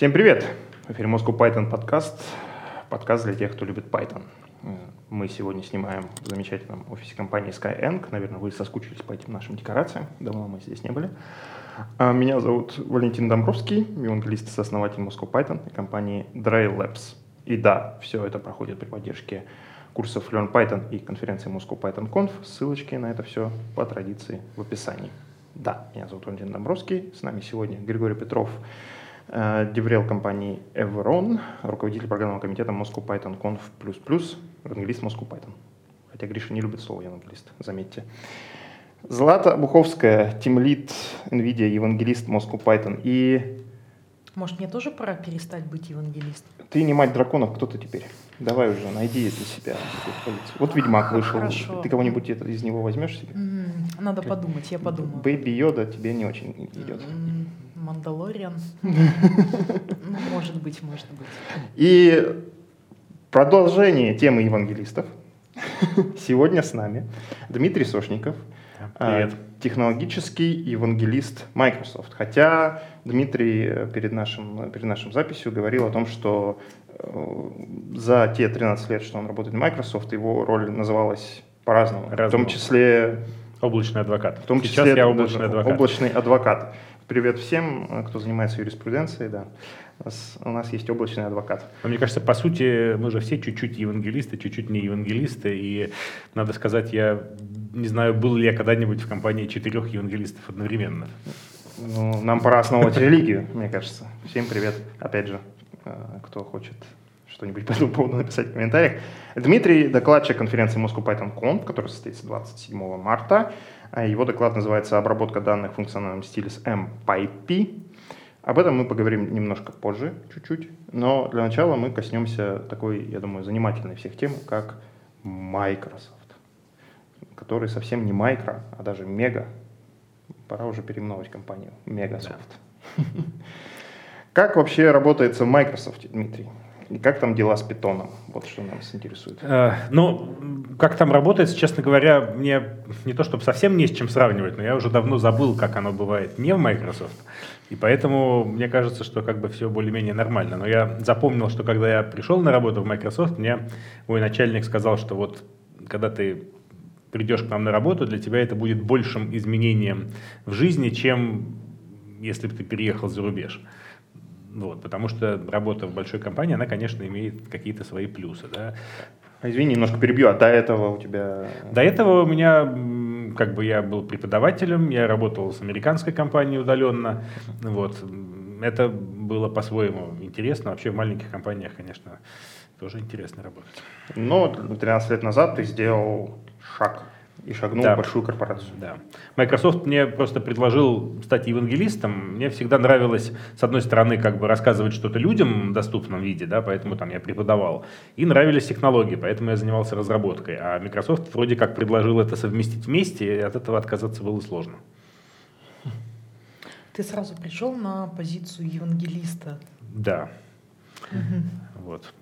Всем привет! В эфире Moscow Python подкаст. Подкаст для тех, кто любит Python. Мы сегодня снимаем в замечательном офисе компании Skyeng. Наверное, вы соскучились по этим нашим декорациям. Давно мы здесь не были. А, меня зовут Валентин Домбровский, евангелист и сооснователь Moscow Python и компании Dry Labs. И да, все это проходит при поддержке курсов Learn Python и конференции Moscow Python Conf. Ссылочки на это все по традиции в описании. Да, меня зовут Валентин Домбровский. С нами сегодня Григорий Петров, Деврел компании Evron, руководитель программного комитета Moscow Python Conf++, евангелист Moscow Python. Хотя Гриша не любит слово евангелист, заметьте. Злата Буховская, тимлит NVIDIA, евангелист Moscow Python. И... Может, мне тоже пора перестать быть евангелистом? Ты не мать драконов, кто ты теперь? Давай уже, найди для себя. Вот Ведьмак вышел. Хорошо. Ты кого-нибудь из него возьмешь себе? Надо подумать, я подумаю. Бэйби Йода тебе не очень идет. Мандалориан. Ну, может быть, может быть. И продолжение темы евангелистов. Сегодня с нами Дмитрий Сошников, Привет. А, технологический евангелист Microsoft. Хотя Дмитрий э, перед нашим, перед нашим записью говорил о том, что э, за те 13 лет, что он работает в Microsoft, его роль называлась по-разному. В том числе... Облачный адвокат. В том Сейчас числе я облачный адвокат. Облачный адвокат. Привет всем, кто занимается юриспруденцией, да. У нас, есть облачный адвокат. Но мне кажется, по сути, мы же все чуть-чуть евангелисты, чуть-чуть не евангелисты. И надо сказать, я не знаю, был ли я когда-нибудь в компании четырех евангелистов одновременно. Ну, нам пора основывать религию, мне кажется. Всем привет, опять же, э, кто хочет что-нибудь по этому поводу написать в комментариях. Дмитрий, докладчик конференции Moscow Python Conf, которая состоится 27 марта. А его доклад называется «Обработка данных в функциональном стиле с MPyP». Об этом мы поговорим немножко позже, чуть-чуть. Но для начала мы коснемся такой, я думаю, занимательной всех тем, как Microsoft, который совсем не микро, а даже мега. Пора уже переименовать компанию Megasoft. Да. Как вообще работает в Microsoft, Дмитрий? Как там дела с питоном? Вот что нас интересует. Э, ну, как там работает, честно говоря, мне не то чтобы совсем не с чем сравнивать, но я уже давно забыл, как оно бывает не в Microsoft. И поэтому мне кажется, что как бы все более-менее нормально. Но я запомнил, что когда я пришел на работу в Microsoft, мне мой начальник сказал, что вот когда ты придешь к нам на работу, для тебя это будет большим изменением в жизни, чем если бы ты переехал за рубеж. Вот, потому что работа в большой компании, она, конечно, имеет какие-то свои плюсы. Да. А извини, немножко перебью, а до этого у тебя... До этого у меня, как бы я был преподавателем, я работал с американской компанией удаленно, вот. Это было по-своему интересно. Вообще в маленьких компаниях, конечно, тоже интересно работать. Но 13 лет назад ты сделал шаг и шагнул да. в большую корпорацию. Да. Microsoft мне просто предложил стать евангелистом. Мне всегда нравилось, с одной стороны, как бы рассказывать что-то людям в доступном виде, да, поэтому там я преподавал. И нравились технологии, поэтому я занимался разработкой. А Microsoft вроде как предложил это совместить вместе, и от этого отказаться было сложно. Ты сразу пришел на позицию евангелиста. Да. Угу. Вот.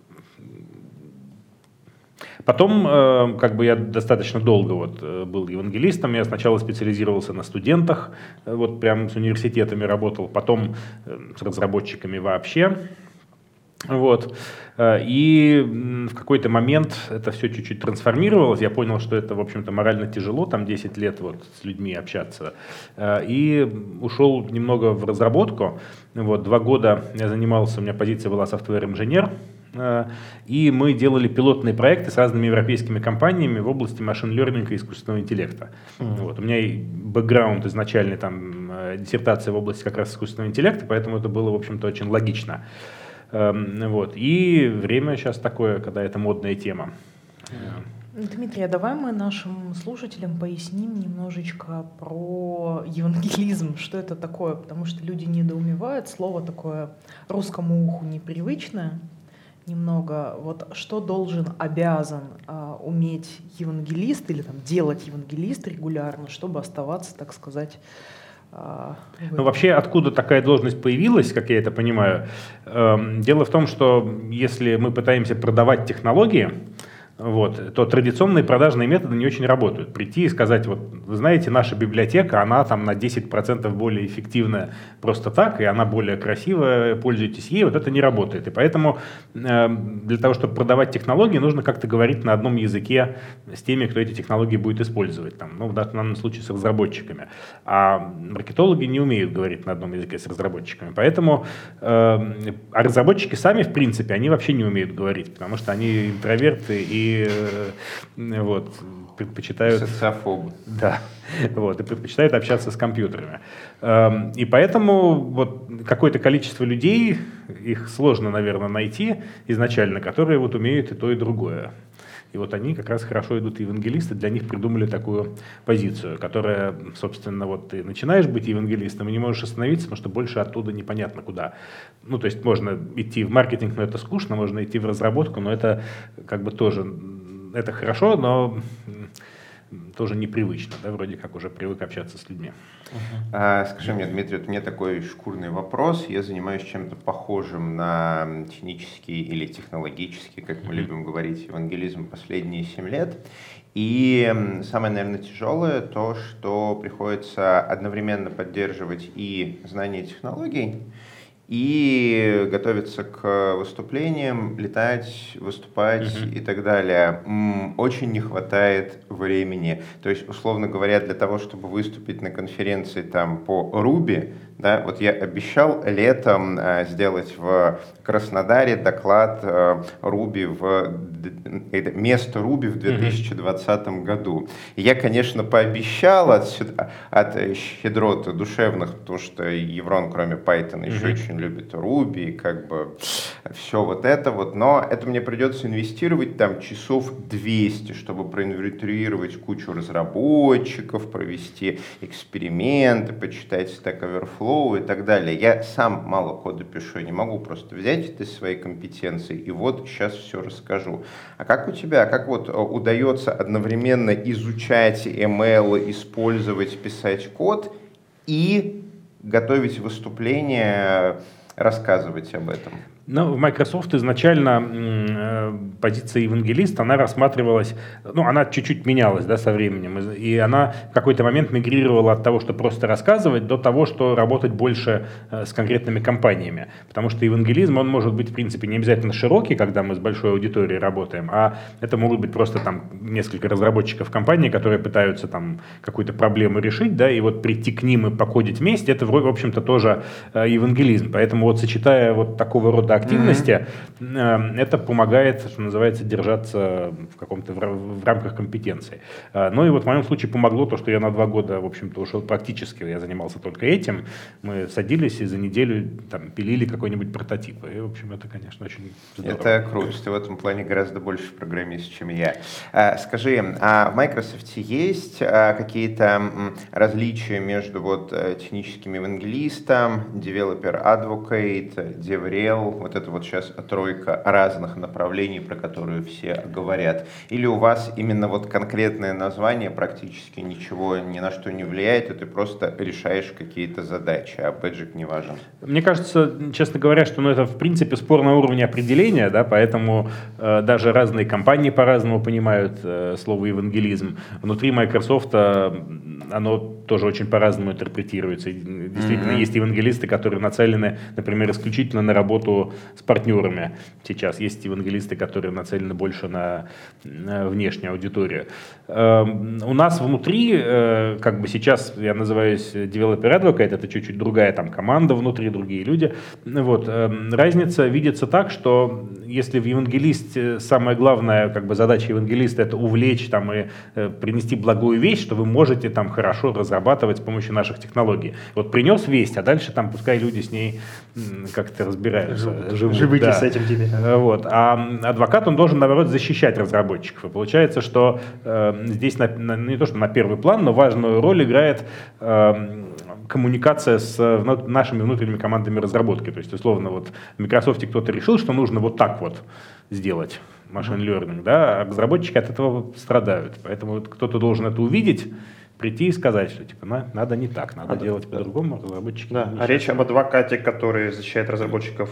Потом, э, как бы я достаточно долго вот э, был евангелистом, я сначала специализировался на студентах, э, вот прям с университетами работал, потом с разработчиками вообще. Вот. И в какой-то момент это все чуть-чуть трансформировалось. Я понял, что это, в общем-то, морально тяжело, там 10 лет вот с людьми общаться. И ушел немного в разработку. Вот, два года я занимался, у меня позиция была софтвер-инженер. Э, и мы делали пилотные проекты с разными европейскими компаниями в области машин-лернинга и искусственного интеллекта. Mm-hmm. Вот. У меня и бэкграунд изначальный, там, э, диссертация в области как раз искусственного интеллекта, поэтому это было, в общем-то, очень логично. Эм, вот. И время сейчас такое, когда это модная тема. Дмитрий, а давай мы нашим слушателям поясним немножечко про евангелизм, что это такое, потому что люди недоумевают, слово такое русскому уху непривычное немного, вот что должен, обязан а, уметь евангелист или там делать евангелист регулярно, чтобы оставаться, так сказать, а, ну, вообще, откуда такая должность появилась, как я это понимаю? Эм, дело в том, что если мы пытаемся продавать технологии, вот, то традиционные продажные методы не очень работают. Прийти и сказать, вот, вы знаете, наша библиотека, она там на 10% более эффективная просто так, и она более красивая, пользуйтесь ей, вот это не работает. И поэтому э, для того, чтобы продавать технологии, нужно как-то говорить на одном языке с теми, кто эти технологии будет использовать. Там, ну, в данном случае с разработчиками. А маркетологи не умеют говорить на одном языке с разработчиками. Поэтому э, а разработчики сами, в принципе, они вообще не умеют говорить, потому что они интроверты и Э, вот, предпочитают... Социофобы. Да, вот, и предпочитают общаться с компьютерами. Эм, и поэтому вот какое-то количество людей, их сложно, наверное, найти изначально, которые вот умеют и то, и другое. И вот они как раз хорошо идут евангелисты, для них придумали такую позицию, которая, собственно, вот ты начинаешь быть евангелистом и не можешь остановиться, потому что больше оттуда непонятно куда. Ну, то есть можно идти в маркетинг, но это скучно, можно идти в разработку, но это как бы тоже, это хорошо, но тоже непривычно, да, вроде как уже привык общаться с людьми. А, скажи мне, Дмитрий, вот у меня такой шкурный вопрос. Я занимаюсь чем-то похожим на технический или технологический, как мы любим говорить, евангелизм последние семь лет. И самое, наверное, тяжелое то, что приходится одновременно поддерживать и знания технологий, и готовиться к выступлениям, летать, выступать uh-huh. и так далее. Очень не хватает времени. То есть, условно говоря, для того, чтобы выступить на конференции там по Руби, да, вот я обещал летом э, сделать в Краснодаре доклад э, Руби в место Руби в 2020 mm-hmm. году. И я, конечно, пообещал от, от щедрот душевных, потому что Еврон, кроме Python, еще очень любит Руби, как бы все вот это вот. Но это мне придется инвестировать там часов 200, чтобы проинвентаризировать кучу разработчиков, провести эксперименты, почитать Stack Overflow Flow и так далее. Я сам мало кода пишу, я не могу просто взять это из своей компетенции и вот сейчас все расскажу. А как у тебя, как вот э, удается одновременно изучать ML, использовать, писать код и готовить выступление, рассказывать об этом? Ну, в Microsoft изначально э, позиция евангелиста, она рассматривалась, ну, она чуть-чуть менялась, да, со временем, и она в какой-то момент мигрировала от того, что просто рассказывать, до того, что работать больше э, с конкретными компаниями, потому что евангелизм, он может быть, в принципе, не обязательно широкий, когда мы с большой аудиторией работаем, а это могут быть просто там несколько разработчиков компании, которые пытаются там какую-то проблему решить, да, и вот прийти к ним и покодить вместе, это, в общем-то, тоже э, евангелизм, поэтому вот сочетая вот такого рода активности, mm-hmm. это помогает, что называется, держаться в каком-то в, рамках компетенции. Э, ну и вот в моем случае помогло то, что я на два года, в общем-то, ушел практически, я занимался только этим. Мы садились и за неделю там пилили какой-нибудь прототип. И, в общем, это, конечно, очень здорово. Это круто, ты в этом плане гораздо больше программист, чем я. А, скажи, а в Microsoft есть а, какие-то различия между вот э, техническим евангелистом, developer advocate, DevRel, вот это вот сейчас тройка разных направлений, про которые все говорят? Или у вас именно вот конкретное название практически ничего ни на что не влияет, и ты просто решаешь какие-то задачи, а бэджик не важен? Мне кажется, честно говоря, что ну, это в принципе спор на уровне определения, да, поэтому э, даже разные компании по-разному понимают э, слово евангелизм. Внутри Microsoft э, оно тоже очень по-разному интерпретируется. Действительно, mm-hmm. есть евангелисты, которые нацелены, например, исключительно на работу с партнерами. Сейчас есть евангелисты, которые нацелены больше на, внешнюю аудиторию. Эм, у нас внутри, э, как бы сейчас я называюсь developer advocate, это чуть-чуть другая там команда внутри, другие люди. Вот. Эм, разница видится так, что если в евангелисте самая главная как бы, задача евангелиста это увлечь там, и э, принести благую вещь, что вы можете там хорошо разрабатывать с помощью наших технологий. Вот принес весть, а дальше там пускай люди с ней как-то разбираются. Живут, живут да. с этим тебе. Э, вот. А адвокат, он должен, наоборот, защищать разработчиков. И получается, что э, здесь на, на, не то, что на первый план, но важную роль играет э, коммуникация с нашими внутренними командами разработки. То есть, условно, вот в Microsoft кто-то решил, что нужно вот так вот сделать машин learning, да, а разработчики от этого страдают. Поэтому вот кто-то должен это увидеть, прийти и сказать, что типа на, надо не так, надо А, делать да. по-другому, разработчики. Да, а речь об адвокате, который защищает разработчиков,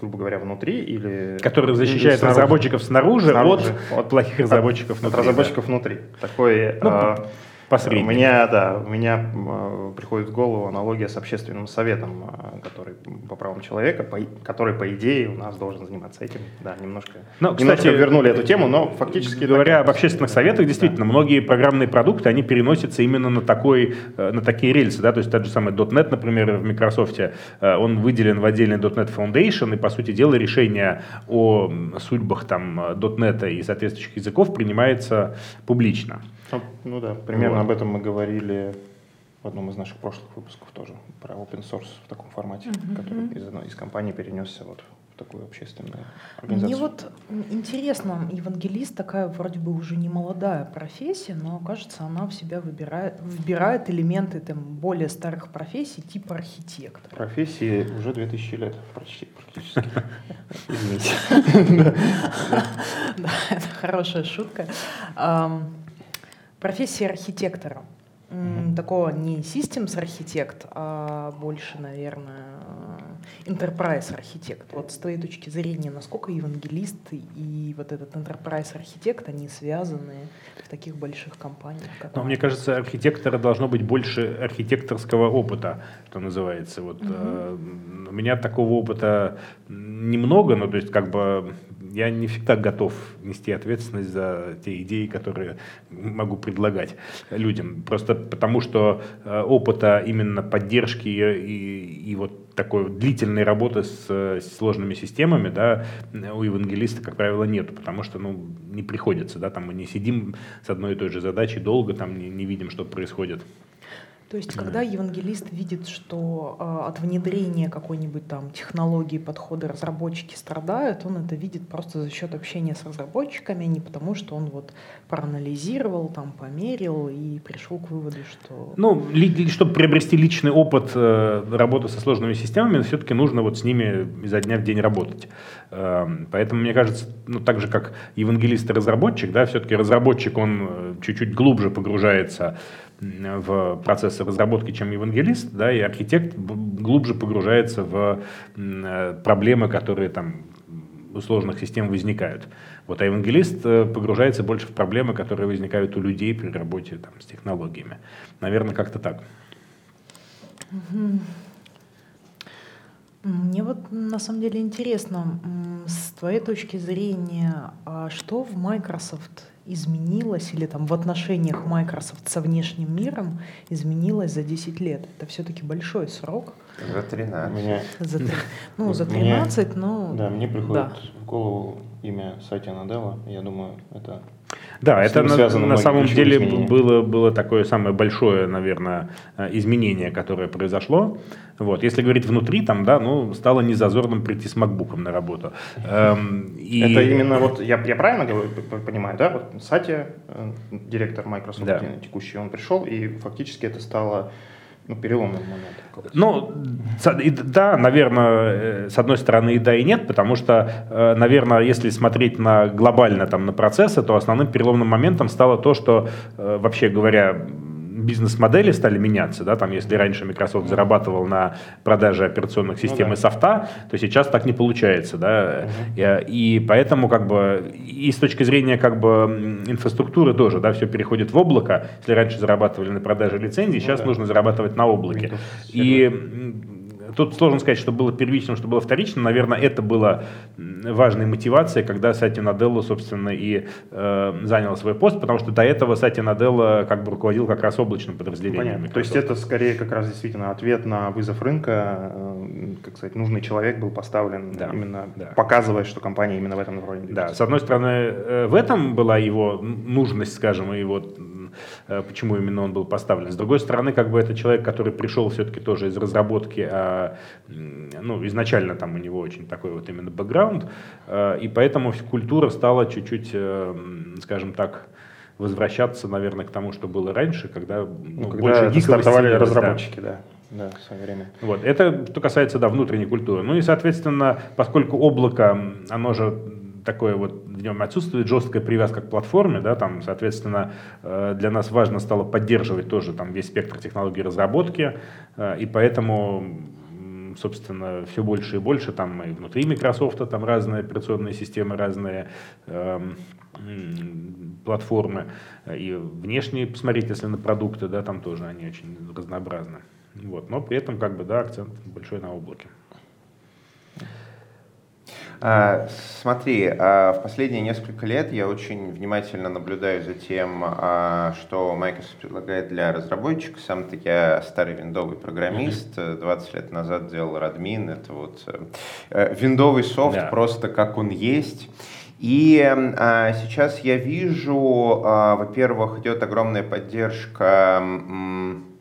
грубо говоря, внутри или... который защищает снаружи? разработчиков снаружи, Снаружи. от, От- плохих разработчиков От внутри. разработчиков внутри. Такой... Ну, а, посредник. У меня, да, у меня приходит в голову аналогия с общественным советом, а, который по правам человека, по который, по идее, у нас должен заниматься этим. Да, немножко, Ну, немножко кстати, вернули эту тему, но фактически... Говоря так- об общественных советах, действительно, многие программные продукты, они переносятся именно на, такой, э, на такие рельсы. Да? То есть тот же самый .NET, например, в Microsoft, э, он выделен в отдельный .NET Foundation, и, по сути дела, решение о судьбах там, э, .NET и соответствующих языков принимается публично. Ну, Ну да, примерно Вот. об этом мы говорили в одном из наших прошлых выпусков тоже, про open source в таком формате, который из одной из компаний перенесся вот в такую общественную организацию. Мне вот интересно, евангелист такая вроде бы уже не молодая профессия, но кажется, она в себя выбирает, выбирает элементы там, более старых профессий, типа архитектора. Профессии уже 2000 лет почти, практически. Извините. Да, это хорошая шутка. Ам, Профессия архитектора. Такого не systems архитект, а больше, наверное, enterprise архитект. Вот с твоей точки зрения, насколько евангелист и вот этот enterprise архитект, они связаны в таких больших компаниях? как Но мне кажется, архитектора должно быть больше архитекторского опыта, что называется. Вот, э, у меня такого опыта немного, но то есть как бы я не всегда готов нести ответственность за те идеи, которые могу предлагать людям. Просто потому, что э, опыта именно поддержки и, и- вот такой длительной работы с, э, с сложными системами, да, у евангелиста, как правило, нет, потому что, ну, не приходится, да, там мы не сидим с одной и той же задачей долго, там не, не видим, что происходит. То есть, когда евангелист видит, что э, от внедрения какой-нибудь там технологии, подхода разработчики страдают, он это видит просто за счет общения с разработчиками, а не потому, что он вот проанализировал, там, померил и пришел к выводу, что... Ну, ли- чтобы приобрести личный опыт э, работы со сложными системами, все-таки нужно вот с ними изо дня в день работать. Эм, поэтому, мне кажется, ну, так же, как евангелист и разработчик, да, все-таки разработчик, он э, чуть-чуть глубже погружается в процессы разработки, чем евангелист, да, и архитект глубже погружается в э, проблемы, которые там у сложных систем возникают. Вот, а евангелист э, погружается больше в проблемы, которые возникают у людей при работе там, с технологиями. Наверное, как-то так. Мне вот на самом деле интересно, с твоей точки зрения, а что в Microsoft изменилось или там в отношениях Microsoft со внешним миром изменилось за 10 лет? Это все-таки большой срок. За У 13. меня, За, ну, за Мне- 13, но... да, мне приходит да. в голову имя Сатья Наделла. Я думаю, это Да, это на, на самом деле изменения. было, было такое самое большое, наверное, э, изменение, которое произошло. Вот. Если говорить внутри, там, да, ну, стало незазорным прийти с макбуком на работу. Эм, и- Это именно вот, я, я правильно говорю, понимаю, да? Вот Сатья, э, директор Microsoft Да. текущий, он пришел, и фактически это стало ну, переломным моментом. какой-то. Ну, да, наверное, э, с одной стороны и да, и нет, потому что, э, наверное, если смотреть на глобально там, на процессы, то основным переломным моментом стало то, что, э, вообще говоря, бизнес-модели стали меняться, да, там, если раньше Microsoft зарабатывал на продаже операционных систем да. и софта, то сейчас так не получается, да, и, и поэтому как бы и с точки зрения как бы инфраструктуры тоже, да, все переходит в облако, если раньше зарабатывали на продаже лицензий, сейчас да. нужно зарабатывать на облаке, Windows и м, Тут сложно сказать, что было первичным, что было вторичным. Наверное, это было м, важной мотивацией, когда Сати Наделло, собственно, и э, занял свой пост, потому что до этого Сати Наделло как бы руководил как раз облачным подразделением. Понятно. То есть Microsoft. это скорее как раз действительно ответ на вызов рынка, э, как сказать, нужный человек был поставлен, Да, именно да. показывая, что компания именно в этом направлении Да, с одной стороны, э, в этом была его нужность, скажем, и вот почему именно он был поставлен. С другой стороны, как бы это человек, который пришел все-таки тоже из разработки, а, ну, изначально там у него очень такой вот именно бэкграунд, э, и поэтому культура стала чуть-чуть, э, скажем так, возвращаться, наверное, к тому, что было раньше, когда, ну, Ну, когда больше стартовали ценилось, да. разработчики, да. Да, в свое время. Вот. Это что касается да, внутренней культуры. Ну и, соответственно, поскольку облако, оно же такое вот в нем отсутствует жесткая привязка к платформе, да, там, соответственно, э, для нас важно стало поддерживать тоже там весь спектр технологий разработки, э, и поэтому собственно, все больше и больше, там и внутри Microsoft там разные операционные системы, разные э, платформы, и внешние, посмотреть, если на продукты, да, там тоже они очень разнообразны. Вот, но при этом, как бы, да, акцент большой на облаке. А, смотри, а, в последние несколько лет я очень внимательно наблюдаю за тем, а, что Microsoft предлагает для разработчиков. Сам-то я старый виндовый программист, 20 лет назад делал Radmin, это вот э, виндовый софт да. просто как он есть. И а, сейчас я вижу, а, во-первых, идет огромная поддержка м,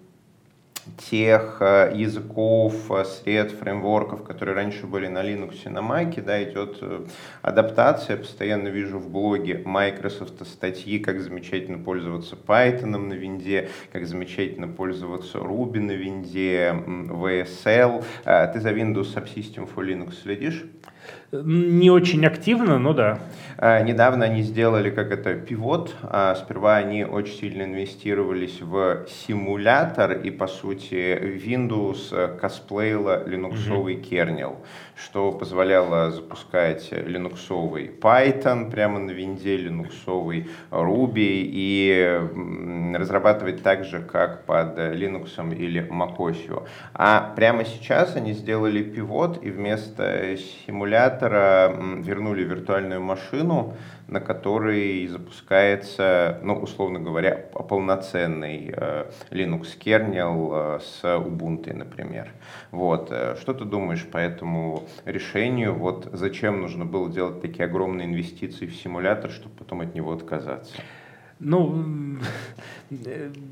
тех э, языков, э, сред, фреймворков, которые раньше были на Linux и на Mac, да, идет э, адаптация. Я постоянно вижу в блоге Microsoft статьи, как замечательно пользоваться Python на винде, как замечательно пользоваться Ruby на винде, VSL. Ты за Windows Subsystem for Linux следишь? Не очень активно, но да. А, недавно они сделали как это пивот. А, сперва они очень сильно инвестировались в симулятор и по сути Windows косплеила линуксовый mm-hmm. кернел, что позволяло запускать линуксовый Python прямо на винде, линуксовый Ruby и разрабатывать так же, как под Linux или macOS. А прямо сейчас они сделали пивот и вместо симулятора вернули виртуальную машину, на которой запускается, ну, условно говоря, полноценный э, Linux кернел э, с Ubuntu, например. Вот. Э, что ты думаешь по этому решению? Вот зачем нужно было делать такие огромные инвестиции в симулятор, чтобы потом от него отказаться? Ну,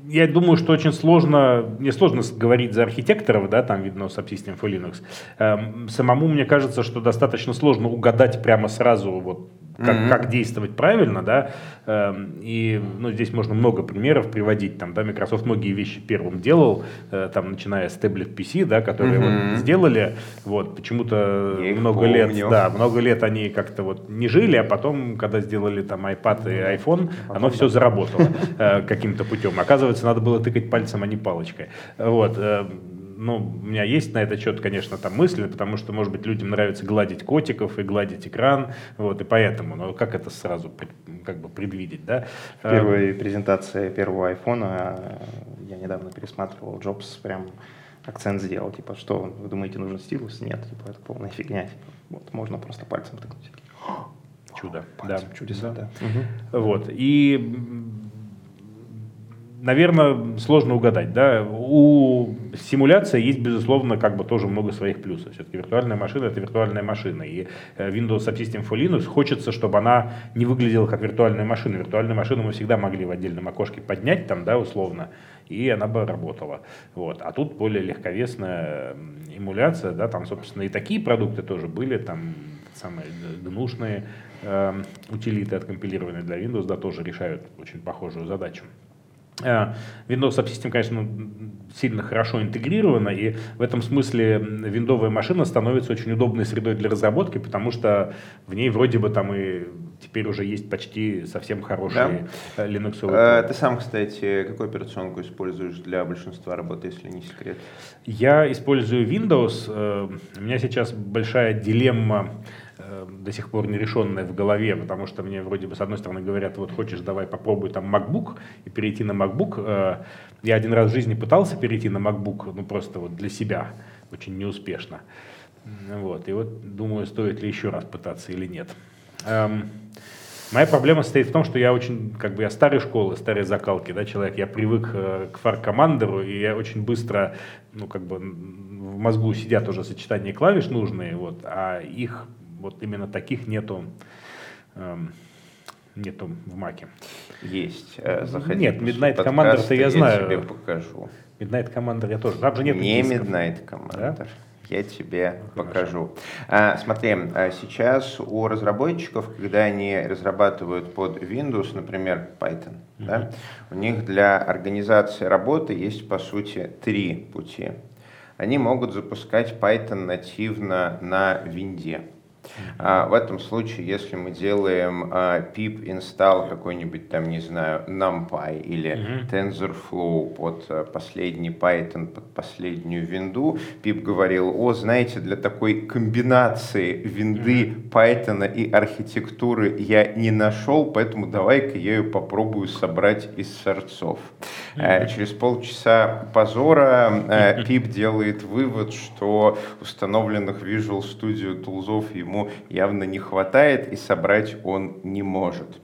я думаю, что очень сложно, не сложно говорить за архитекторов, да, там видно Subsystem for Linux. Эм, самому мне кажется, что достаточно сложно угадать прямо сразу вот как, mm-hmm. как действовать правильно, да, эм, и, ну, здесь можно много примеров приводить, там, да, Microsoft многие вещи первым делал, э, там, начиная с Tablet PC, да, которые mm-hmm. вот сделали, вот, почему-то много помню. лет, да, много лет они как-то вот не жили, а потом, когда сделали там iPad и iPhone, оно все заработало э, каким-то путем. Оказывается, надо было тыкать пальцем, а не палочкой, вот, э, ну, у меня есть на этот счет, конечно, там мысли, потому что, может быть, людям нравится гладить котиков и гладить экран, вот, и поэтому, но как это сразу как бы предвидеть, да? В первой презентации первого айфона я недавно пересматривал, Джобс прям акцент сделал, типа, что вы думаете, нужен стилус? Нет, типа, это полная фигня, типа, вот, можно просто пальцем тыкнуть. Чудо, пальцем, да. Чудеса, да. да. Угу. Вот, и наверное, сложно угадать. Да? У симуляции есть, безусловно, как бы тоже много своих плюсов. Все-таки виртуальная машина — это виртуальная машина. И э, Windows Subsystem for Linux хочется, чтобы она не выглядела как виртуальная машина. Виртуальную машину мы всегда могли в отдельном окошке поднять, там, да, условно, и она бы работала. Вот. А тут более легковесная эмуляция, да, там, собственно, и такие продукты тоже были, там, самые гнушные э, утилиты, откомпилированные для Windows, да, тоже решают очень похожую задачу. Э, Windows Subsystem, конечно, сильно хорошо интегрирована, и в этом смысле виндовая машина становится очень удобной средой для разработки, потому что в ней вроде бы там и теперь уже есть почти совсем хорошие да. Linux. А, ты сам, кстати, какую операционку используешь для большинства работы, если не секрет? Я использую Windows. Э, у меня сейчас большая дилемма Э, до сих пор нерешенная в голове, потому что мне вроде бы с одной стороны говорят, вот хочешь, давай попробуй там MacBook и перейти на MacBook. Э, я один раз в жизни пытался перейти на MacBook, ну просто вот для себя, очень неуспешно. Вот, и вот думаю, стоит ли еще раз пытаться или нет. Эм, моя проблема состоит в том, что я очень, как бы я старой школы, старой закалки, да, человек, я привык э, к фар-командеру, и я очень быстро, ну, как бы в мозгу сидят уже сочетания клавиш нужные, вот, а их вот именно таких нету, эм, нету в Маке. Есть. Э, заходи Нет, Midnight Commander-то я, я знаю. Я тебе покажу. Midnight Commander я тоже. Там же нет Не дисков. Midnight Commander. Да? Я тебе ну, покажу. А, смотри, а сейчас у разработчиков, когда они разрабатывают под Windows, например, Python, mm-hmm. да, у них для организации работы есть, по сути, три пути. Они могут запускать Python нативно на винде в этом случае, если мы делаем а, pip install какой-нибудь там, не знаю, NumPy или mm-hmm. TensorFlow под а, последний Python, под последнюю винду, pip говорил, о, знаете, для такой комбинации винды mm-hmm. Python и архитектуры я не нашел, поэтому давай-ка я ее попробую собрать из сорцов. Mm-hmm. Через полчаса позора pip делает вывод, что установленных Visual Studio тулзов ему ему явно не хватает и собрать он не может.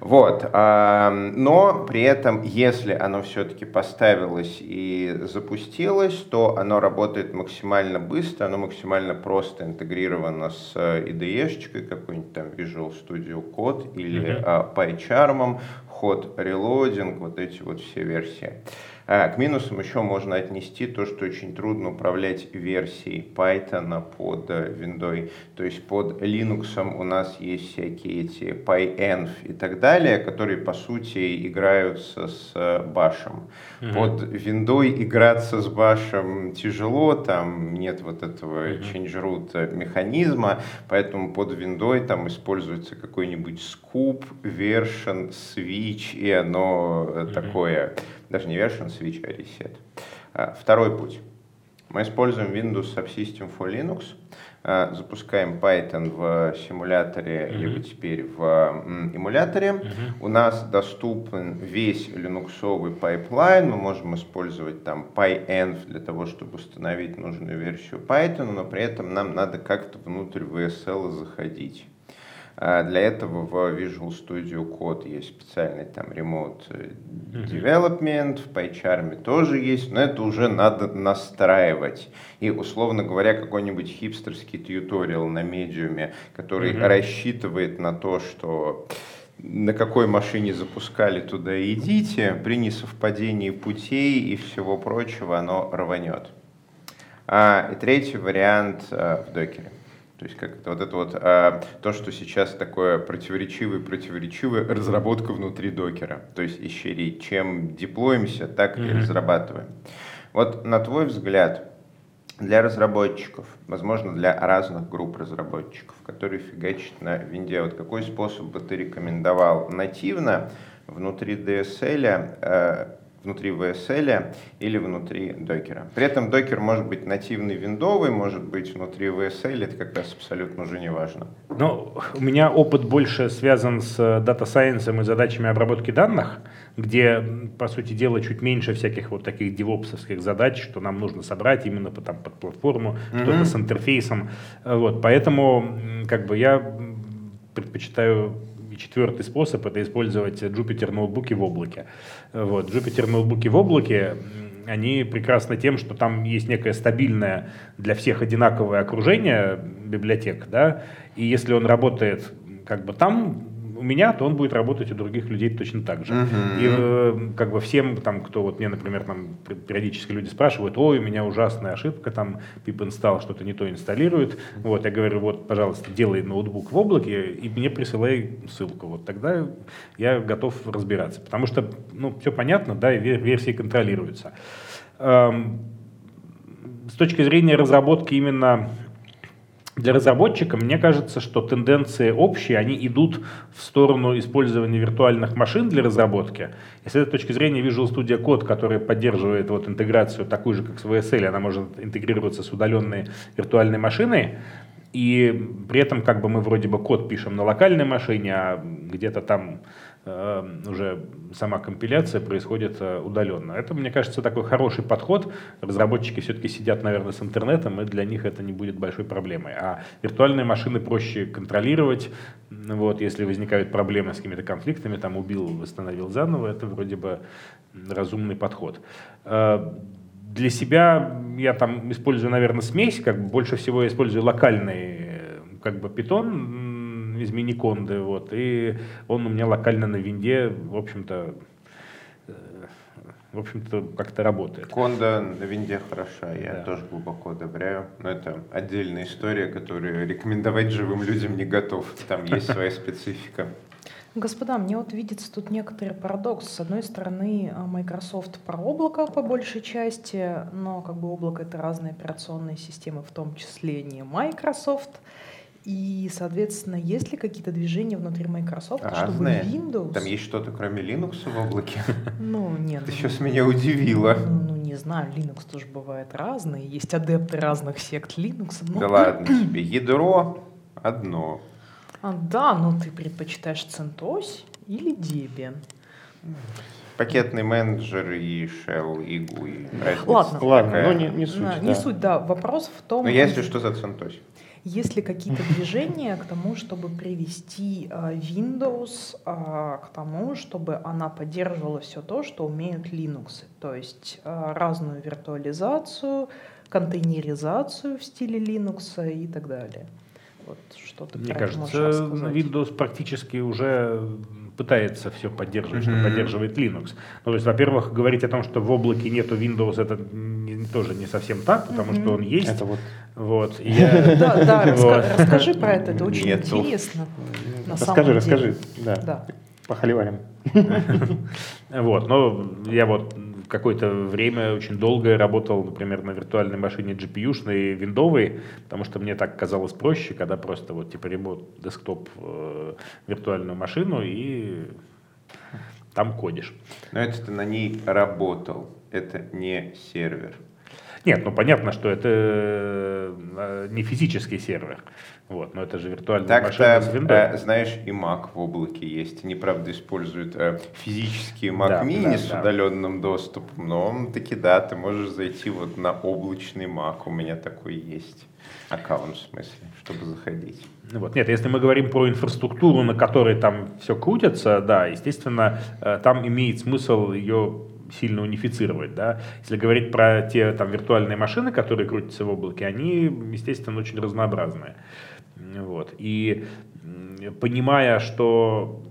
Вот. Но при этом, если оно все-таки поставилось и запустилось, то оно работает максимально быстро, оно максимально просто интегрировано с IDE-шечкой, какой-нибудь там Visual Studio Code или mm-hmm. PyCharm, ход reloading, вот эти вот все версии. А, к минусам еще можно отнести то, что очень трудно управлять версией Python под Windows. То есть под Linux у нас есть всякие эти PyEnv и так далее, которые по сути играются с башем. Mm-hmm. Под Windows играться с башем тяжело, там нет вот этого mm-hmm. change механизма, поэтому под Windows там используется какой-нибудь scoop, version, switch, и оно mm-hmm. такое даже не version switch, а reset. Второй путь. Мы используем Windows Subsystem for Linux, а, запускаем Python в симуляторе, mm-hmm. либо теперь в эмуляторе. Mm-hmm. У нас доступен весь линуксовый pipeline, мы можем использовать там PyEnv для того, чтобы установить нужную версию Python, но при этом нам надо как-то внутрь WSL заходить. А для этого в Visual Studio Code есть специальный там Remote Development, в PyCharm тоже есть, но это уже надо настраивать. И, условно говоря, какой-нибудь хипстерский тьюториал на медиуме, который mm-hmm. рассчитывает на то, что на какой машине запускали туда идите, при несовпадении путей и всего прочего оно рванет. А, и третий вариант а, в докере. То есть как это вот это вот а, то, что сейчас такое противоречивое, противоречивое разработка внутри докера. То есть серии чем деплоимся, так mm-hmm. и разрабатываем. Вот на твой взгляд, для разработчиков, возможно, для разных групп разработчиков, которые фигачат на винде, вот какой способ бы ты рекомендовал нативно внутри DSL внутри VSL или внутри докера. При этом докер может быть нативный виндовый, может быть внутри VSL, это как раз абсолютно уже не важно. Ну, у меня опыт больше связан с дата сайенсом и задачами обработки данных, где, по сути дела, чуть меньше всяких вот таких девопсовских задач, что нам нужно собрать именно по, там, под платформу, mm-hmm. что-то с интерфейсом. Вот, поэтому как бы я предпочитаю четвертый способ – это использовать Jupyter ноутбуки в облаке. Вот. Jupyter ноутбуки в облаке, они прекрасны тем, что там есть некое стабильное для всех одинаковое окружение библиотек, да, и если он работает как бы там, у меня, то он будет работать у других людей точно так же. Uh-huh. И э, как бы всем, там, кто вот мне, например, там периодически люди спрашивают, ой, у меня ужасная ошибка, там pip install что-то не то инсталирует. Вот, я говорю, вот, пожалуйста, делай ноутбук в облаке и мне присылай ссылку. Вот тогда я готов разбираться. Потому что, ну, все понятно, да, и версии контролируются. Эм, с точки зрения разработки именно для разработчика, мне кажется, что тенденции общие, они идут в сторону использования виртуальных машин для разработки. И с этой точки зрения Visual Studio Code, который поддерживает вот интеграцию такую же, как с VSL, она может интегрироваться с удаленной виртуальной машиной, и при этом как бы мы вроде бы код пишем на локальной машине, а где-то там уже сама компиляция происходит э, удаленно. Это, мне кажется, такой хороший подход. Разработчики все-таки сидят, наверное, с интернетом, и для них это не будет большой проблемой. А виртуальные машины проще контролировать. Вот, если возникают проблемы с какими-то конфликтами, там убил, восстановил заново, это вроде бы разумный подход. Э, для себя я там использую, наверное, смесь, как бы больше всего я использую локальный как бы питон, из мини-конды, вот, и он у меня локально на винде, в общем-то, э, в общем-то, как-то работает. Конда на винде хороша, я да. тоже глубоко одобряю. Но это отдельная история, которую рекомендовать живым людям не готов. Там есть своя специфика. Господа, мне вот видится тут некоторый парадокс. С одной стороны, Microsoft про облако по большей части, но как бы облако — это разные операционные системы, в том числе не Microsoft. И, соответственно, есть ли какие-то движения внутри Microsoft, Разные. чтобы Windows... Там есть что-то, кроме Linux в облаке? Ну, нет. Ты ну, сейчас меня удивила. Ну, ну, не знаю, Linux тоже бывает разный. Есть адепты разных сект Linux. но- Да ладно тебе. Ядро одно. А, да, но ты предпочитаешь CentOS или Debian? Пакетный менеджер и shell, и GUI. Ладно. Ладно, ну не, не суть. Да. Не суть, да. Вопрос в том, Ну, если что, за CentOS. Есть ли какие-то движения к тому, чтобы привести а, Windows а, к тому, чтобы она поддерживала все то, что умеют Linux. То есть а, разную виртуализацию, контейнеризацию в стиле Linux и так далее. Вот что ты Мне кажется? Windows практически уже пытается все поддерживать, что Мгм. поддерживает Linux. Ну, то есть, во-первых, говорить о том, что в облаке нету Windows, это не- тоже не совсем так, потому что он есть. Это вот Вот. И я- Да, да, Вот. расскажи про это, это очень Нету. интересно. На расскажи, самом деле. расскажи. Да, Да. похоливарим. Вот, но я вот какое-то время очень долго работал, например, на виртуальной машине GPU-шной, виндовой, потому что мне так казалось проще, когда просто вот типа ремонт десктоп э, виртуальную машину и там кодишь. Но это ты на ней работал. Это не сервер. Нет, ну понятно, что это э, не физический сервер, вот, но это же виртуальная машина Так-то, с виндой. э, знаешь, и Mac в облаке есть. Они, правда, используют э, физические Mac Да, Mini да, с да. удаленным доступом, но таки да, ты можешь зайти вот на облачный Mac. У меня такой есть аккаунт, в смысле, чтобы заходить. Ну Вот. Нет, если мы говорим про инфраструктуру, на которой там все крутится, да, естественно, там имеет смысл ее сильно унифицировать, да. Если говорить про те там виртуальные машины, которые крутятся в облаке, они, естественно, очень разнообразные. Вот. И понимая, что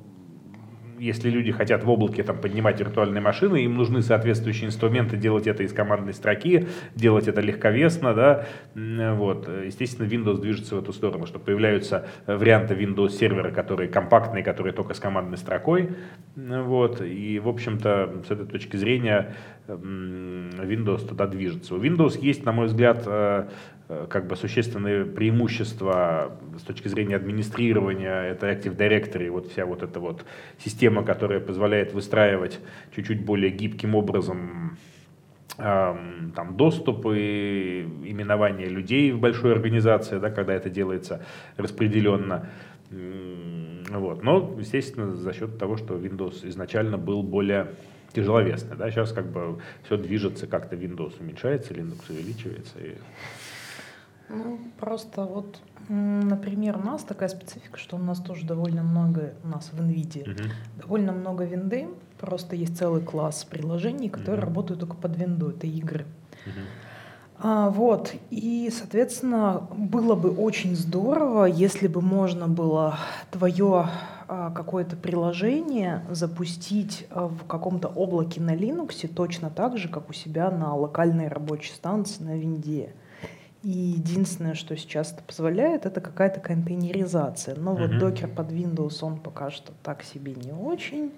если люди хотят в облаке там, поднимать виртуальные машины, им нужны соответствующие инструменты, делать это из командной строки, делать это легковесно, да, вот. Естественно, Windows движется в эту сторону, что появляются варианты Windows сервера, которые компактные, которые только с командной строкой, вот, и, в общем-то, с этой точки зрения Windows туда движется. У Windows есть, на мой взгляд, э, как бы существенные преимущества с точки зрения администрирования, это Active Directory, вот вся вот эта вот система, которая позволяет выстраивать чуть-чуть более гибким образом эм, там доступы, именование людей в большой организации, да, когда это делается распределенно. Вот. Но, естественно, за счет того, что Windows изначально был более тяжеловесный. Да? Сейчас как бы все движется, как-то Windows уменьшается, Linux увеличивается. И... Ну, просто вот, например, у нас такая специфика, что у нас тоже довольно много, у нас в NVIDIA, Мгм. довольно много винды, просто есть целый класс приложений, которые Мгм. работают только под винду, это игры. Мгм. А, вот, и, соответственно, было бы очень здорово, если бы можно было твое а, какое-то приложение запустить а, в каком-то облаке на Linux точно так же, как у себя на локальной рабочей станции на винде. И единственное, что сейчас это позволяет, это какая-то контейнеризация. Но вот Мгм. докер под Windows, он пока что так себе не очень.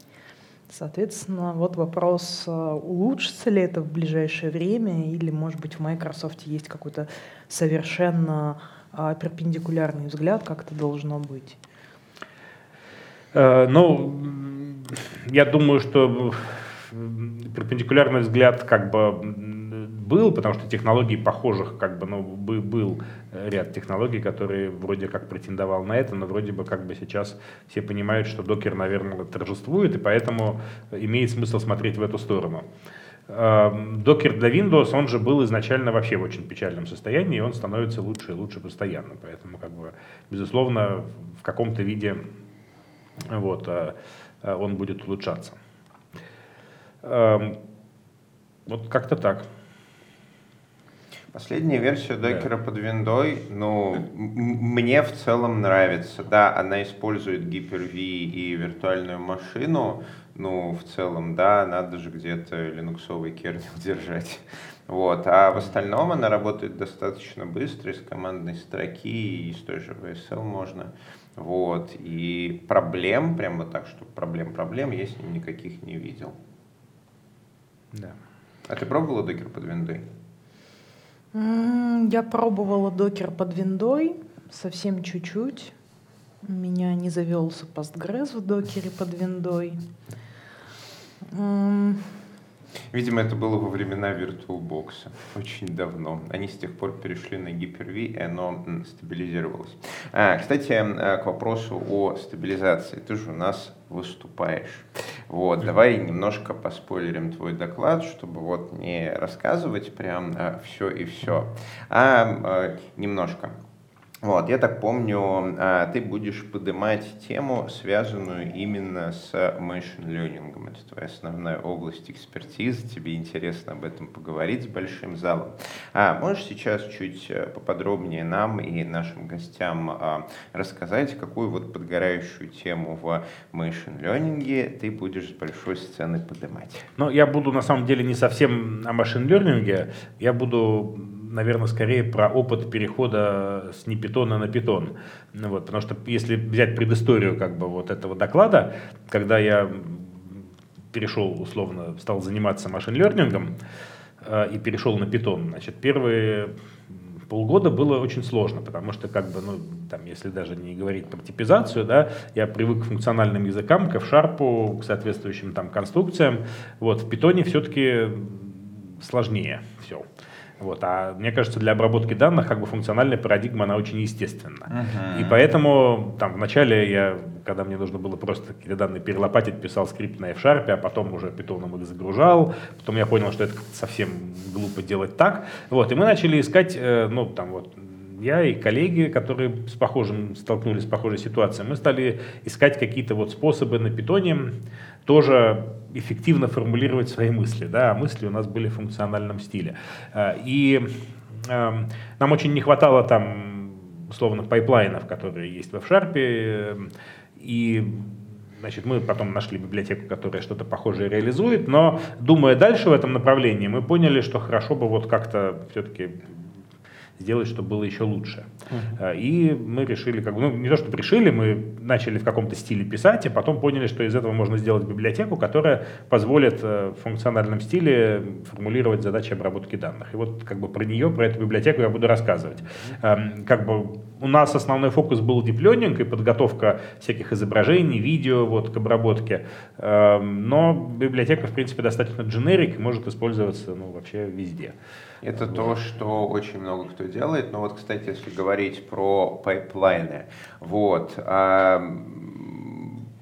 Соответственно, вот вопрос, а, улучшится ли это в ближайшее время, или, может быть, в Microsoft есть какой-то совершенно а, перпендикулярный взгляд, как это должно быть. Э, Ну, я думаю, что перпендикулярный взгляд как бы был, потому что технологий похожих, как бы, ну, бы- был э, ряд технологий, которые вроде как претендовал на это, но вроде бы как бы сейчас все понимают, что докер, наверное, торжествует, и поэтому имеет смысл смотреть в эту сторону. Эм, Докер для Windows, он же был изначально вообще в очень печальном состоянии, и он становится лучше и лучше постоянно. Поэтому, как бы, безусловно, в каком-то виде вот, э, э, он будет улучшаться. Эм, Вот как-то так. Последняя версия докера под виндой, ну, мне в целом нравится. Да, она использует Hyper-V и виртуальную машину, ну, в целом, да, надо же где-то линуксовый кернел держать. Вот. А в остальном она работает достаточно быстро, из командной строки, и из той же VSL можно. Вот. И проблем, прямо так, что проблем-проблем, я с ним никаких не видел. Да. А ты пробовала докер под виндой? Я пробовала докер под виндой. совсем чуть-чуть. Меня не завелся Postgres в докере под виндой. Видимо, это было во времена VirtualBox, очень давно. Они с тех пор перешли на Hyper-V, и оно стабилизировалось. А, кстати, э, к вопросу о стабилизации. Ты же у нас выступаешь. Вот, mm-hmm. давай немножко поспойлерим твой доклад, чтобы вот не рассказывать прям э, все и все, а, а немножко вот, я так помню, а, ты будешь поднимать тему, связанную именно с machine learning. Это твоя основная область экспертизы, тебе интересно об этом поговорить с большим залом. А можешь сейчас чуть э, поподробнее нам и нашим гостям а, рассказать, какую вот подгорающую тему в machine learning ты будешь с большой сцены поднимать? Ну, я буду на самом деле не совсем о machine learning, я буду наверное, скорее про опыт перехода с не питона на питон. Ну, вот, потому что если взять предысторию как бы вот этого доклада, когда я перешел, условно, стал заниматься машин-лернингом э, и перешел на питон, значит, первые полгода было очень сложно, потому что, как бы, ну, там, если даже не говорить про типизацию, да, я привык к функциональным языкам, к F-Sharp, к соответствующим там конструкциям. Вот, в питоне все-таки сложнее все. Вот. А мне кажется, для обработки данных как бы функциональная парадигма, она очень естественна. Uh-huh. И поэтому там вначале я, когда мне нужно было просто какие-то данные перелопатить, писал скрипт на F-Sharp, а потом уже питоном их загружал. Потом я понял, что это совсем глупо делать так. Вот. И мы начали искать, э, ну, там вот, я и коллеги, которые с похожим, столкнулись с похожей ситуацией, мы стали искать какие-то вот способы на питоне тоже эффективно формулировать свои мысли. Да? А мысли у нас были в функциональном стиле. Э, и э, нам очень не хватало там условно пайплайнов, которые есть в F-Sharp. Э, и Значит, мы потом нашли библиотеку, которая что-то похожее реализует, но думая дальше в этом направлении, мы поняли, что хорошо бы вот как-то все-таки сделать, чтобы было еще лучше. Uh-huh. И мы решили, как бы, ну не то, что решили, мы начали в каком-то стиле писать, а потом поняли, что из этого можно сделать библиотеку, которая позволит э, в функциональном стиле формулировать задачи обработки данных. И вот как бы про нее, про эту библиотеку я буду рассказывать. Uh-huh. Как бы у нас основной фокус был deep learning и подготовка всяких изображений, видео вот, к обработке. Эм, но библиотека, в принципе, достаточно дженерик и может использоваться ну, вообще везде. Это вот. то, что очень много кто делает. Но вот, кстати, если говорить про пайплайны, вот,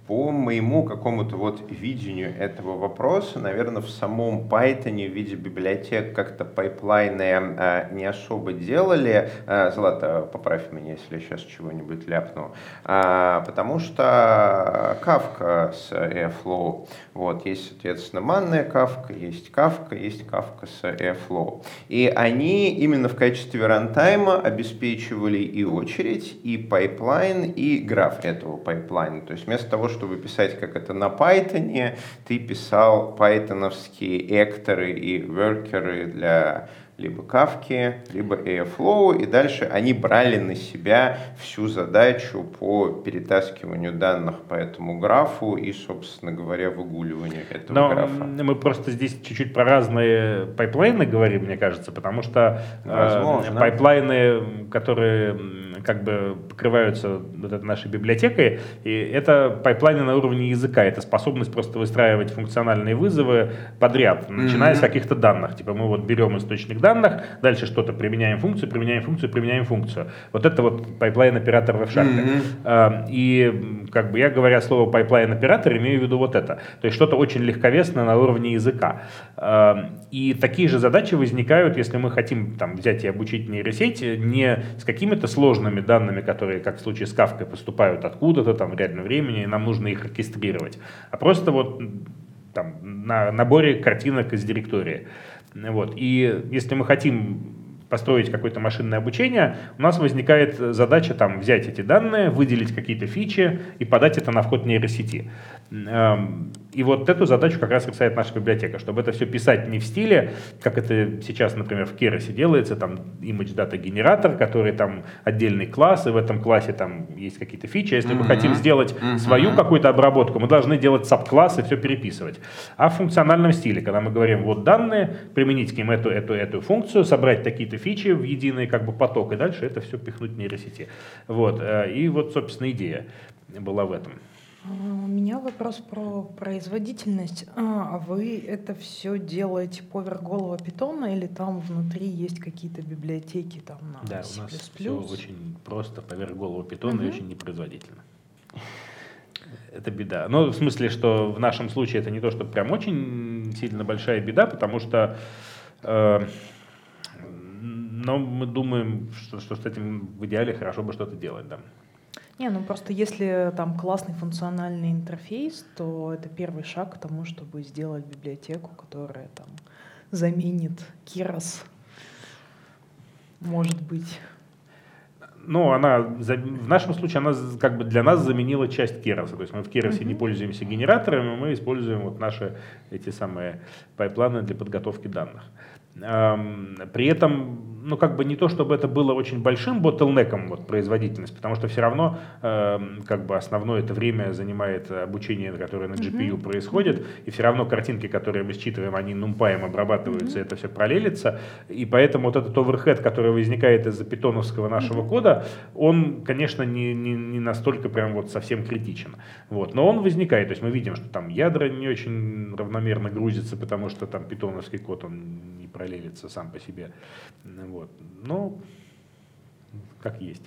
по моему какому-то вот видению этого вопроса, наверное, в самом Python в виде библиотек как-то пайплайны э, не особо делали. Э, Злата, поправь меня, если я сейчас чего-нибудь ляпну. Э, потому что Kafka с Airflow, вот, есть, соответственно, манная Kafka, есть Kafka, есть Kafka с Airflow. И они именно в качестве рантайма обеспечивали и очередь, и пайплайн, и граф этого пайплайна. То есть вместо того, чтобы писать как это на Python, ты писал пайтоновские экторы и воркеры для либо Kafka, либо Airflow, и дальше они брали на себя всю задачу по перетаскиванию данных по этому графу и, собственно говоря, выгуливанию этого Но графа. Мы просто здесь чуть-чуть про разные пайплайны говорим, мне кажется, потому что э, пайплайны, которые как бы покрываются вот этой нашей библиотекой, и это пайплайны на уровне языка, это способность просто выстраивать функциональные вызовы подряд, начиная mm-hmm. с каких-то данных. Типа мы вот берем источник данных, дальше что-то применяем функцию, применяем функцию, применяем функцию. Вот это вот пайплайн оператор в F-Sharp. Mm-hmm. И как бы я говоря слово пайплайн оператор, имею в виду вот это. То есть что-то очень легковесное на уровне языка. И такие же задачи возникают, если мы хотим там, взять и обучить нейросеть не с какими-то сложными данными, которые, как в случае с Кавкой, поступают откуда-то там в реальном времени, и нам нужно их оркестрировать, а просто вот там, на наборе картинок из директории. Вот. И если мы хотим построить какое-то машинное обучение, у нас возникает задача там, взять эти данные, выделить какие-то фичи и подать это на вход нейросети. Эм, И вот эту задачу как раз решает наша библиотека, чтобы это все писать не в стиле, как это сейчас, например, в Keras делается, там image data генератор, который там отдельный класс, и в этом классе там есть какие-то фичи. Если мы хотим сделать свою какую-то обработку, мы должны делать саб-класс и все переписывать. А в функциональном стиле, когда мы говорим, вот данные, применить к ним эту, эту, эту функцию, собрать такие-то фичи в единый как бы поток, и дальше это все пихнуть в нейросети. Вот. э, И вот, собственно, идея была в этом. А, У меня вопрос про производительность. А а вы это все делаете поверх голого питона или там внутри есть какие-то библиотеки там на Да, C++? у нас все очень просто, поверх голову питона и Мгм. очень непроизводительно. Это беда. Ну, в смысле, что в нашем случае это не то, что прям очень сильно большая беда, потому что э, но мы думаем, что, что с этим в идеале хорошо бы что-то делать, да. Не, ну просто если там классный функциональный интерфейс, то это первый шаг к тому, чтобы сделать библиотеку, которая там заменит Keras. Может быть. Ну, она в нашем случае она как бы для нас заменила часть Кероса. То есть мы в Керосе не Мгм. пользуемся генераторами, мы используем вот наши эти самые пайпланы для подготовки данных. Ам, При этом, ну как бы не то, чтобы это было очень большим ботлнеком вот, производительность, потому что все равно эм, как бы основное это время занимает обучение, которое на GPU Мгм. происходит, и все равно картинки, которые мы считываем, они нумпаем обрабатываются, это все пролелится, и поэтому вот этот оверхед, который возникает из-за питоновского нашего кода, он, конечно, не, не, не настолько прям вот совсем критичен. Вот. Но он возникает, то есть мы видим, что там ядра не очень равномерно грузятся, потому что там питоновский код, он не пролелится сам по себе. Вот. Но как есть.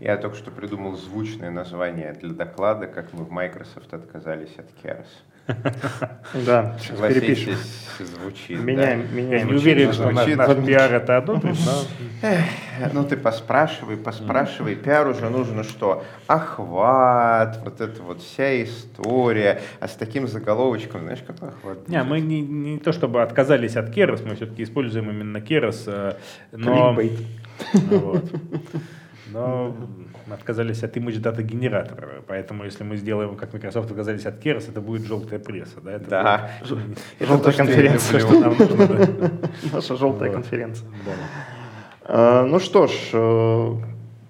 Я только что придумал звучное название для доклада, как мы в Microsoft отказались от Keras. Да, сейчас перепишем. Звучит. Меняем, меняем. не уверен, что звучит. наш, наш пиар это одобрит, но Ну ты поспрашивай, поспрашивай. Пиару же нужно что? Охват, вот эта вот вся история. А с таким заголовочком, знаешь, какой охват? Не, мы не, не то чтобы отказались от Керос, мы все-таки используем именно Керос, э, но, Кликбейт. вот. Но мы отказались от image дата генератора, поэтому если мы сделаем, как Microsoft отказались от Keras, это будет желтая пресса, да? Это Да. будет- Желтая конференция. люблю. что Нам нужно, да. Наша желтая Вот. конференция. Да. Э, Ну что ж, э,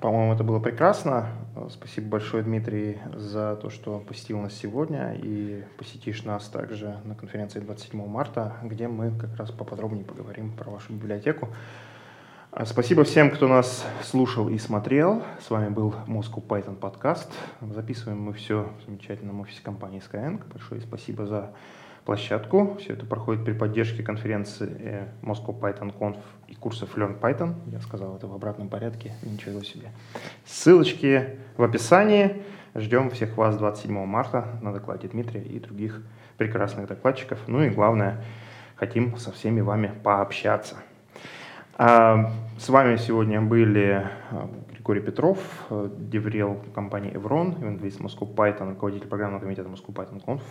по-моему, это было прекрасно. Спасибо большое, Дмитрий, за то, что посетил нас сегодня и посетишь нас также на конференции 27 марта, где мы как раз поподробнее поговорим про вашу библиотеку. А Спасибо всем, кто нас слушал и смотрел. С вами был Moscow Python подкаст. Записываем мы все в замечательном офисе компании Skyeng. Большое спасибо за площадку. Все это проходит при поддержке конференции э, Moscow Python Conf и курсов Learn Python. Я сказал это в обратном порядке. Ничего себе. Ссылочки в описании. Ждем всех вас 27 марта на докладе Дмитрия и других прекрасных докладчиков. Ну и главное, хотим со всеми вами пообщаться. А, С вами сегодня были а, Григорий Петров, э, деврел компании Evron, евангелист Moscow Python, руководитель программного комитета Moscow Python Conf,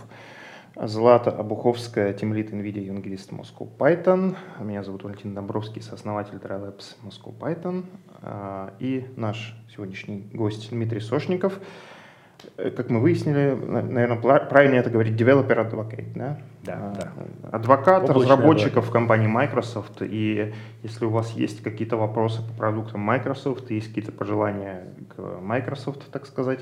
Злата Обуховская, тимлит NVIDIA, евангелист Moscow Python. Меня зовут Валентин Домбровский, сооснователь TriLabs Moscow Python. А, И наш сегодняшний гость Дмитрий Сошников. Э, Как мы выяснили, наверное, правильно это говорить, developer advocate, да? Да, А, да. Адвокат Облачный разработчиков компании Microsoft. И если у вас есть какие-то вопросы по продуктам Microsoft, есть какие-то пожелания к Microsoft, так сказать,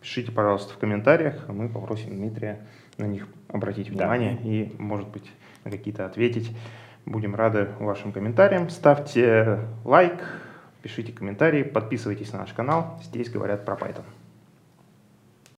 пишите, пожалуйста, в комментариях. а Мы попросим Дмитрия на них обратить Да. внимание и, может быть, на какие-то ответить. Будем рады вашим комментариям. Ставьте лайк, пишите комментарии, подписывайтесь на наш канал. Здесь говорят про Python.